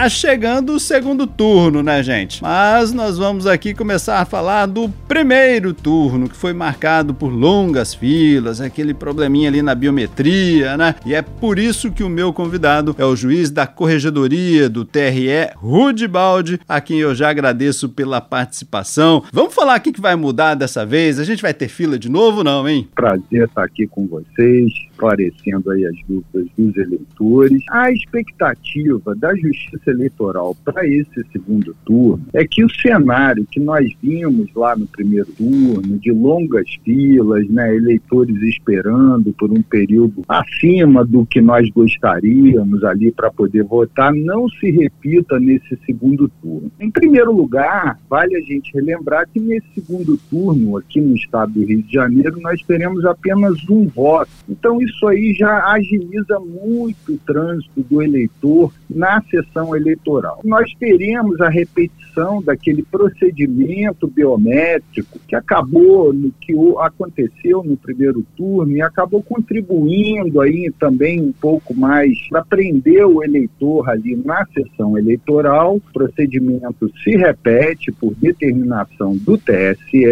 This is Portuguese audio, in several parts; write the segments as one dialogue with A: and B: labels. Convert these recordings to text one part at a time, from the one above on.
A: Tá chegando o segundo turno, né, gente? Mas nós vamos aqui começar a falar do primeiro turno, que foi marcado por longas filas, aquele probleminha ali na biometria, né? E é por isso que o meu convidado é o juiz da Corregedoria do TRE, Rude Baldi, a quem eu já agradeço pela participação. Vamos falar o que vai mudar dessa vez? A gente vai ter fila de novo, não, hein?
B: Prazer estar aqui com vocês, esclarecendo aí as dúvidas dos eleitores. A expectativa da Justiça eleitoral para esse segundo turno é que o cenário que nós vimos lá no primeiro turno, de longas filas, né, eleitores esperando por um período acima do que nós gostaríamos ali para poder votar, não se repita nesse segundo turno. Em primeiro lugar, vale a gente relembrar que nesse segundo turno, aqui no estado do Rio de Janeiro, nós teremos apenas um voto. Então, isso aí já agiliza muito o trânsito do eleitor na sessão eleitoral. Nós teremos a repetição daquele procedimento biométrico que acabou no que aconteceu no primeiro turno e acabou contribuindo aí também um pouco mais para prender o eleitor ali na sessão eleitoral. O procedimento se repete por determinação do TSE.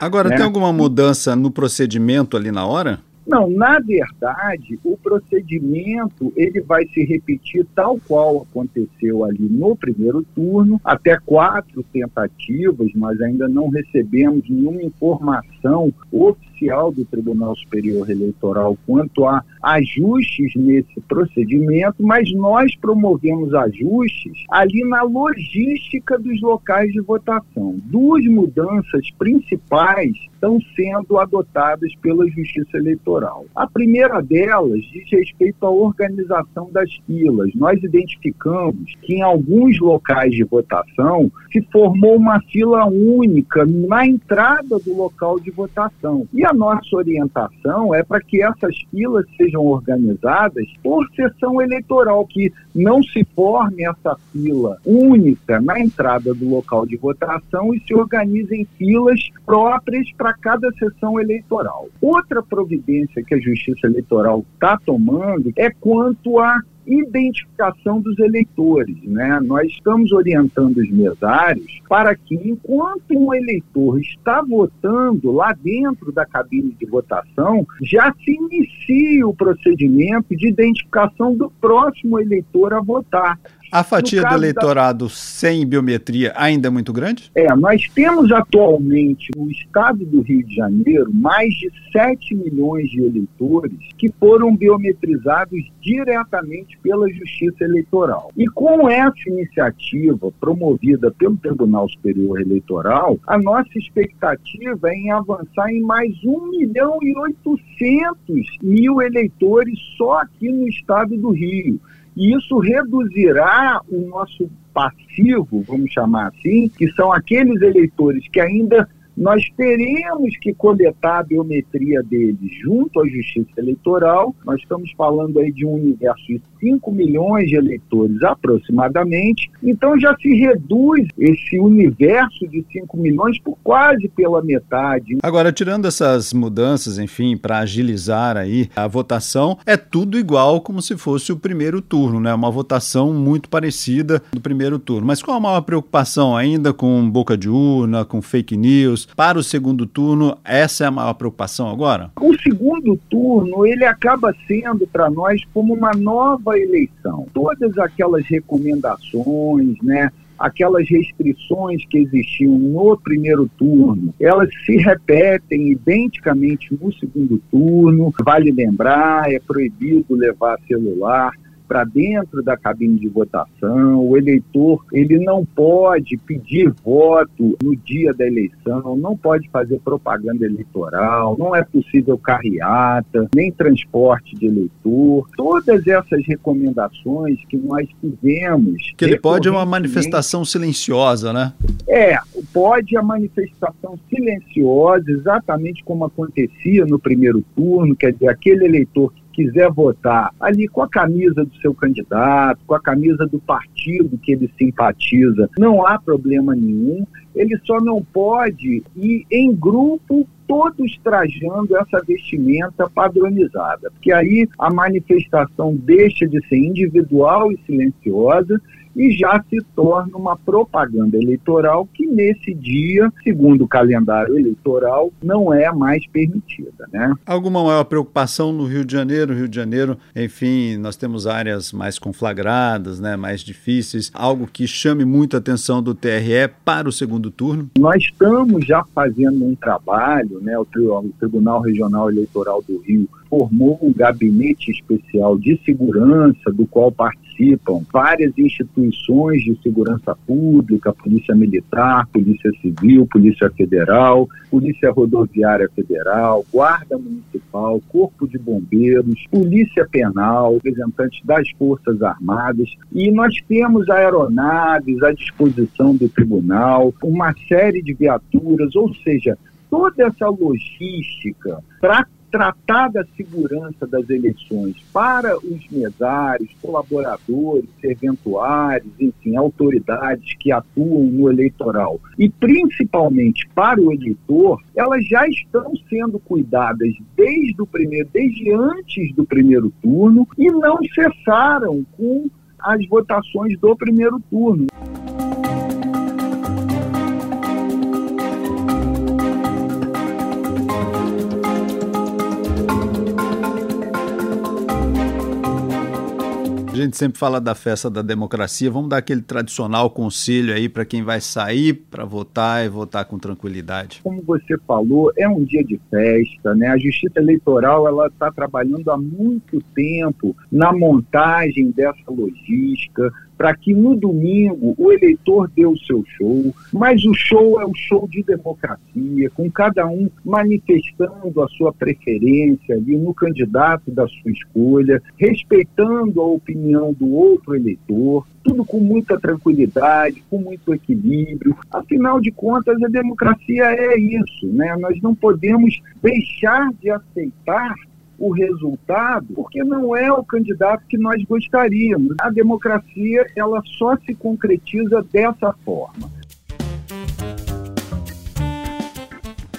A: Agora, né? tem alguma mudança no procedimento ali na hora?
B: Não, na verdade, o procedimento ele vai se repetir tal qual aconteceu ali no primeiro turno, até quatro tentativas, mas ainda não recebemos nenhuma informação oficial do Tribunal Superior Eleitoral quanto a ajustes nesse procedimento, mas nós promovemos ajustes ali na logística dos locais de votação. Duas mudanças principais estão sendo adotadas pela Justiça Eleitoral. A primeira delas diz respeito à organização das filas. Nós identificamos que em alguns locais de votação se formou uma fila única na entrada do local de votação. E a nossa orientação é para que essas filas sejam organizadas por sessão eleitoral, que não se forme essa fila única na entrada do local de votação e se organizem filas próprias para cada sessão eleitoral. Outra providência que a Justiça Eleitoral está tomando é quanto a identificação dos eleitores. Né? Nós estamos orientando os mesários para que, enquanto um eleitor está votando lá dentro da cabine de votação, já se inicie o procedimento de identificação do próximo eleitor a votar.
A: A fatia do eleitorado da... sem biometria ainda é muito grande?
B: É, nós temos atualmente no estado do Rio de Janeiro mais de 7 milhões de eleitores que foram biometrizados diretamente pela Justiça Eleitoral. E com essa iniciativa promovida pelo Tribunal Superior Eleitoral, a nossa expectativa é em avançar em mais 1 milhão e 800 mil eleitores só aqui no estado do Rio. E isso reduzirá o nosso passivo, vamos chamar assim, que são aqueles eleitores que ainda nós teremos que coletar a biometria deles junto à Justiça Eleitoral. Nós estamos falando aí de um universo de 5 milhões de eleitores aproximadamente. Então já se reduz esse universo de 5 milhões por quase pela metade.
A: Agora, tirando essas mudanças, enfim, para agilizar aí a votação, é tudo igual como se fosse o primeiro turno, né? Uma votação muito parecida do primeiro turno. Mas qual a maior preocupação ainda com boca de urna, com fake news? Para o segundo turno, essa é a maior preocupação agora?
B: O segundo turno, ele acaba sendo para nós como uma nova eleição. Todas aquelas recomendações, né, aquelas restrições que existiam no primeiro turno, elas se repetem identicamente no segundo turno. Vale lembrar, é proibido levar celular para dentro da cabine de votação, o eleitor ele não pode pedir voto no dia da eleição, não pode fazer propaganda eleitoral, não é possível carreata, nem transporte de eleitor. Todas essas recomendações que nós fizemos.
A: Que ele pode uma manifestação silenciosa, né?
B: É, pode a manifestação silenciosa, exatamente como acontecia no primeiro turno, quer dizer, aquele eleitor que quiser votar ali com a camisa do seu candidato, com a camisa do partido que ele simpatiza, não há problema nenhum. Ele só não pode ir em grupo todos trajando essa vestimenta padronizada, porque aí a manifestação deixa de ser individual e silenciosa e já se torna uma propaganda eleitoral que nesse dia, segundo o calendário eleitoral, não é mais permitida, né?
A: Alguma maior preocupação no Rio de Janeiro? Rio de Janeiro, enfim, nós temos áreas mais conflagradas, né, mais difíceis, algo que chame muito a atenção do TRE para o segundo turno?
B: Nós estamos já fazendo um trabalho, né, o Tribunal Regional Eleitoral do Rio formou um gabinete especial de segurança, do qual participam várias instituições de segurança pública, Polícia Militar, Polícia Civil, Polícia Federal, Polícia Rodoviária Federal, Guarda Municipal, Corpo de Bombeiros, Polícia Penal, representantes das Forças Armadas, e nós temos aeronaves à disposição do tribunal, uma série de viaturas, ou seja, toda essa logística para tratar da segurança das eleições para os mesários, colaboradores, serventuários, enfim, autoridades que atuam no eleitoral e principalmente para o eleitor, elas já estão sendo cuidadas desde o primeiro, desde antes do primeiro turno e não cessaram com as votações do primeiro turno.
A: A gente sempre fala da festa da democracia. Vamos dar aquele tradicional conselho aí para quem vai sair para votar e votar com tranquilidade.
B: Como você falou, é um dia de festa, né? A Justiça Eleitoral ela está trabalhando há muito tempo na montagem dessa logística para que no domingo o eleitor dê o seu show, mas o show é o show de democracia, com cada um manifestando a sua preferência ali no candidato da sua escolha, respeitando a opinião do outro eleitor, tudo com muita tranquilidade, com muito equilíbrio. Afinal de contas, a democracia é isso, né? Nós não podemos deixar de aceitar o resultado, porque não é o candidato que nós gostaríamos. A democracia ela só se concretiza dessa forma.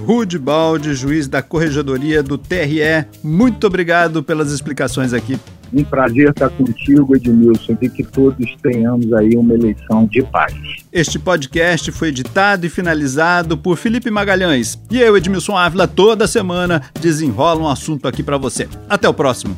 A: Rude Balde, juiz da Corregedoria do TRE, muito obrigado pelas explicações aqui
B: um prazer estar contigo, Edmilson, e que todos tenhamos aí uma eleição de paz.
A: Este podcast foi editado e finalizado por Felipe Magalhães. E eu, Edmilson Ávila, toda semana desenrola um assunto aqui para você. Até o próximo.